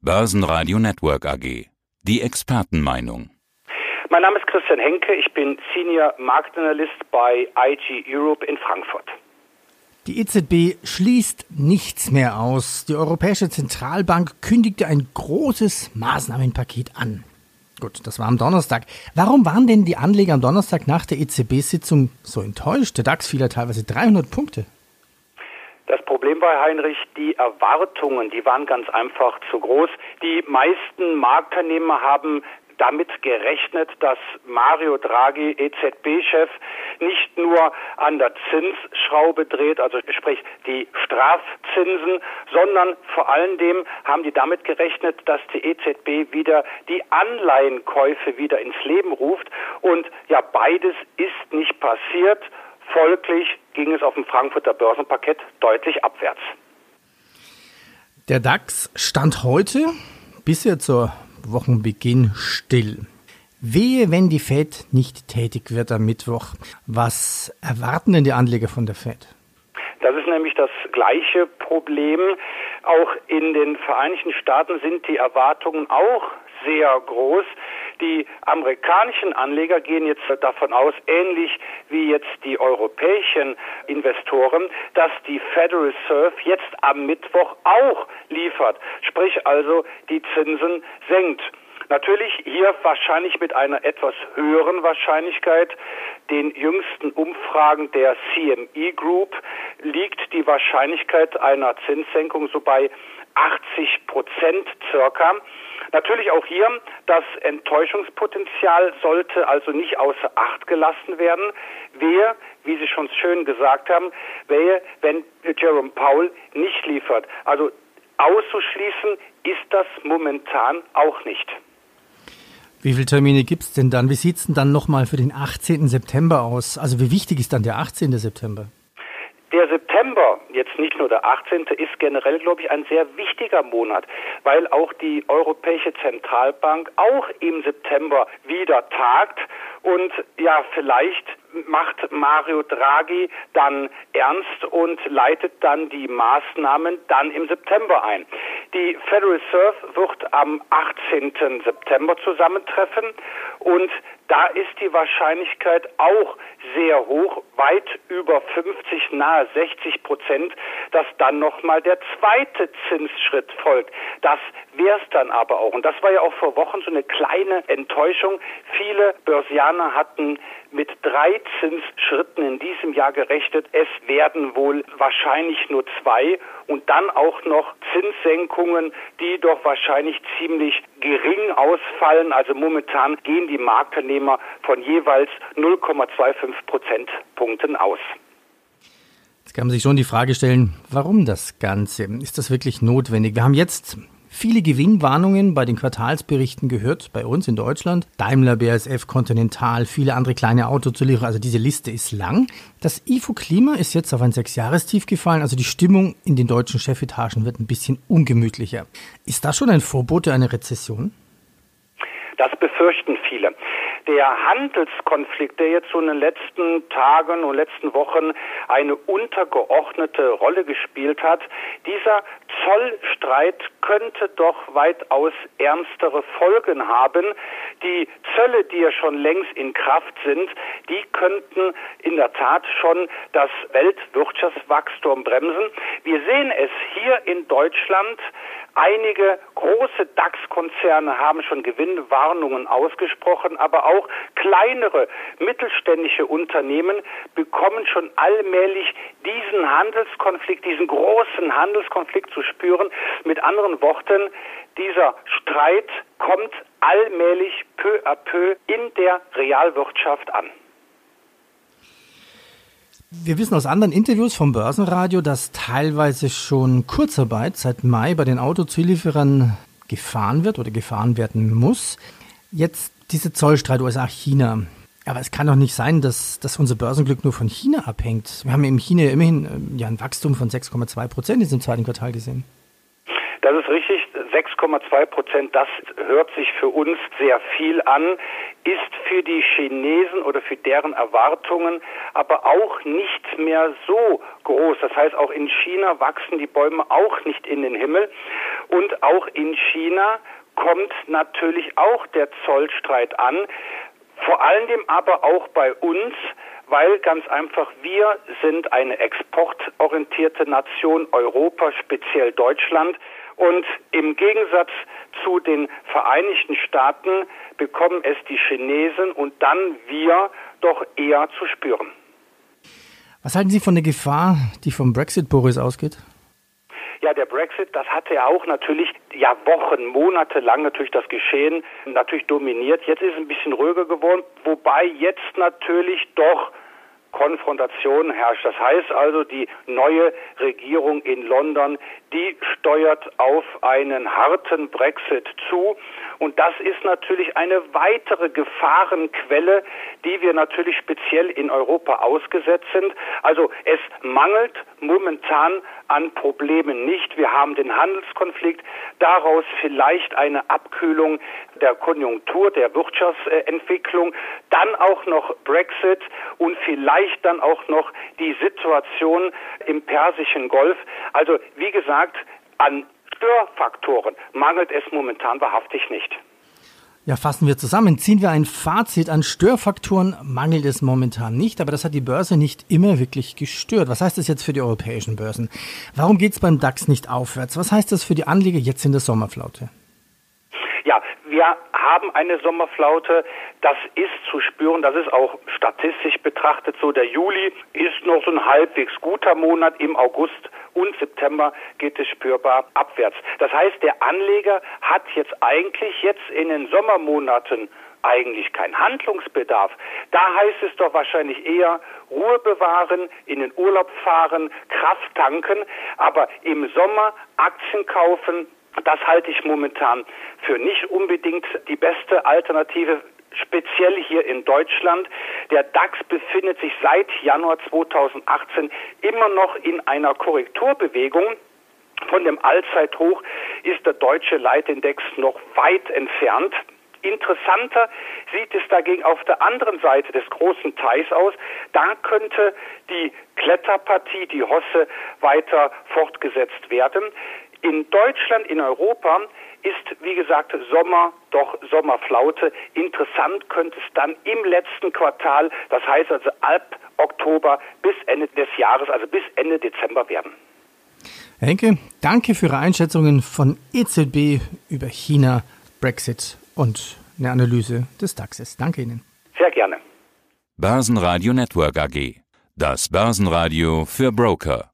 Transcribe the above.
Börsenradio Network AG. Die Expertenmeinung. Mein Name ist Christian Henke, ich bin Senior Marktanalyst bei IG Europe in Frankfurt. Die EZB schließt nichts mehr aus. Die Europäische Zentralbank kündigte ein großes Maßnahmenpaket an. Gut, das war am Donnerstag. Warum waren denn die Anleger am Donnerstag nach der EZB-Sitzung so enttäuscht? Der DAX fiel ja teilweise 300 Punkte. Das Problem war, Heinrich, die Erwartungen, die waren ganz einfach zu groß. Die meisten Marktteilnehmer haben damit gerechnet, dass Mario Draghi, EZB-Chef, nicht nur an der Zinsschraube dreht, also sprich die Strafzinsen, sondern vor allen Dingen haben die damit gerechnet, dass die EZB wieder die Anleihenkäufe wieder ins Leben ruft. Und ja, beides ist nicht passiert. Folglich ging es auf dem Frankfurter Börsenparkett deutlich abwärts. Der DAX stand heute bisher zur Wochenbeginn still. Wehe, wenn die Fed nicht tätig wird am Mittwoch. Was erwarten denn die Anleger von der Fed? Das ist nämlich das gleiche Problem. Auch in den Vereinigten Staaten sind die Erwartungen auch sehr groß. Die amerikanischen Anleger gehen jetzt davon aus, ähnlich wie jetzt die europäischen Investoren, dass die Federal Reserve jetzt am Mittwoch auch liefert, sprich also die Zinsen senkt. Natürlich hier wahrscheinlich mit einer etwas höheren Wahrscheinlichkeit. Den jüngsten Umfragen der CME Group liegt die Wahrscheinlichkeit einer Zinssenkung so bei 80 Prozent circa. Natürlich auch hier, das Enttäuschungspotenzial sollte also nicht außer Acht gelassen werden. Wer, wie Sie schon schön gesagt haben, wäre, wenn Jerome Powell nicht liefert. Also auszuschließen ist das momentan auch nicht. Wie viele Termine gibt es denn dann? Wie sieht es denn dann nochmal für den 18. September aus? Also wie wichtig ist dann der 18. September? Der September, jetzt nicht nur der 18., ist generell, glaube ich, ein sehr wichtiger Monat, weil auch die Europäische Zentralbank auch im September wieder tagt und ja, vielleicht macht Mario Draghi dann ernst und leitet dann die Maßnahmen dann im September ein. Die Federal Reserve wird am 18. September zusammentreffen und da ist die Wahrscheinlichkeit auch sehr hoch, weit über 50, nahe 60 Prozent, dass dann nochmal der zweite Zinsschritt folgt. Das wäre es dann aber auch. Und das war ja auch vor Wochen so eine kleine Enttäuschung. Viele Börsianer hatten mit drei Zinsschritten in diesem Jahr gerechnet. Es werden wohl wahrscheinlich nur zwei und dann auch noch Zinssenkungen, die doch wahrscheinlich ziemlich gering ausfallen. Also momentan gehen die Marktteilnehmer von jeweils 0,25 Prozentpunkten aus. Jetzt kann man sich schon die Frage stellen, warum das Ganze? Ist das wirklich notwendig? Wir haben jetzt viele Gewinnwarnungen bei den Quartalsberichten gehört, bei uns in Deutschland. Daimler, BASF, Continental, viele andere kleine Autozulieferer, also diese Liste ist lang. Das IFO Klima ist jetzt auf ein Sechsjahrestief gefallen, also die Stimmung in den deutschen Chefetagen wird ein bisschen ungemütlicher. Ist das schon ein Vorbote einer Rezession? Das befürchten viele der Handelskonflikt, der jetzt so in den letzten Tagen und letzten Wochen eine untergeordnete Rolle gespielt hat, dieser Zollstreit könnte doch weitaus ernstere Folgen haben. Die Zölle, die ja schon längst in Kraft sind, die könnten in der Tat schon das Weltwirtschaftswachstum bremsen. Wir sehen es hier in Deutschland Einige große DAX-Konzerne haben schon Gewinnwarnungen ausgesprochen, aber auch kleinere mittelständische Unternehmen bekommen schon allmählich diesen Handelskonflikt, diesen großen Handelskonflikt zu spüren. Mit anderen Worten, dieser Streit kommt allmählich peu à peu in der Realwirtschaft an. Wir wissen aus anderen Interviews vom Börsenradio, dass teilweise schon Kurzarbeit seit Mai bei den Autozulieferern gefahren wird oder gefahren werden muss. Jetzt diese Zollstreit USA-China. Aber es kann doch nicht sein, dass, dass unser Börsenglück nur von China abhängt. Wir haben in China immerhin ja ein Wachstum von 6,2 Prozent in diesem zweiten Quartal gesehen. Das ist richtig. 6,2 Prozent, das hört sich für uns sehr viel an, ist für die Chinesen oder für deren Erwartungen aber auch nicht mehr so groß. Das heißt, auch in China wachsen die Bäume auch nicht in den Himmel. Und auch in China kommt natürlich auch der Zollstreit an. Vor allem aber auch bei uns, weil ganz einfach wir sind eine exportorientierte Nation, Europa, speziell Deutschland. Und im Gegensatz zu den Vereinigten Staaten bekommen es die Chinesen und dann wir doch eher zu spüren. Was halten Sie von der Gefahr, die vom Brexit, Boris, ausgeht? Ja, der Brexit, das hatte ja auch natürlich ja Wochen, Monate lang natürlich das Geschehen natürlich dominiert. Jetzt ist es ein bisschen ruhiger geworden, wobei jetzt natürlich doch Konfrontation herrscht. Das heißt also, die neue Regierung in London, die steuert auf einen harten Brexit zu. Und das ist natürlich eine weitere Gefahrenquelle, die wir natürlich speziell in Europa ausgesetzt sind. Also es mangelt momentan an Problemen nicht. Wir haben den Handelskonflikt, daraus vielleicht eine Abkühlung der Konjunktur, der Wirtschaftsentwicklung, dann auch noch Brexit und vielleicht dann auch noch die Situation im Persischen Golf. Also wie gesagt, an Störfaktoren mangelt es momentan wahrhaftig nicht. Ja, fassen wir zusammen. Ziehen wir ein Fazit an Störfaktoren mangelt es momentan nicht, aber das hat die Börse nicht immer wirklich gestört. Was heißt das jetzt für die europäischen Börsen? Warum geht es beim DAX nicht aufwärts? Was heißt das für die Anleger jetzt in der Sommerflaute? Ja, wir haben eine Sommerflaute. Das ist zu spüren. Das ist auch statistisch betrachtet so. Der Juli ist noch so ein halbwegs guter Monat. Im August und September geht es spürbar abwärts. Das heißt, der Anleger hat jetzt eigentlich jetzt in den Sommermonaten eigentlich kein Handlungsbedarf. Da heißt es doch wahrscheinlich eher Ruhe bewahren, in den Urlaub fahren, Kraft tanken, aber im Sommer Aktien kaufen, das halte ich momentan für nicht unbedingt die beste Alternative speziell hier in Deutschland. Der DAX befindet sich seit Januar 2018 immer noch in einer Korrekturbewegung. Von dem Allzeithoch ist der deutsche Leitindex noch weit entfernt. Interessanter sieht es dagegen auf der anderen Seite des großen Teils aus. Da könnte die Kletterpartie, die Hosse, weiter fortgesetzt werden. In Deutschland, in Europa ist, wie gesagt, Sommer, doch Sommerflaute. Interessant könnte es dann im letzten Quartal, das heißt also ab Oktober bis Ende des Jahres, also bis Ende Dezember werden. Herr Henke, danke für Ihre Einschätzungen von EZB über China, Brexit und eine Analyse des DAXes. Danke Ihnen. Sehr gerne. Börsenradio Network AG. Das Börsenradio für Broker.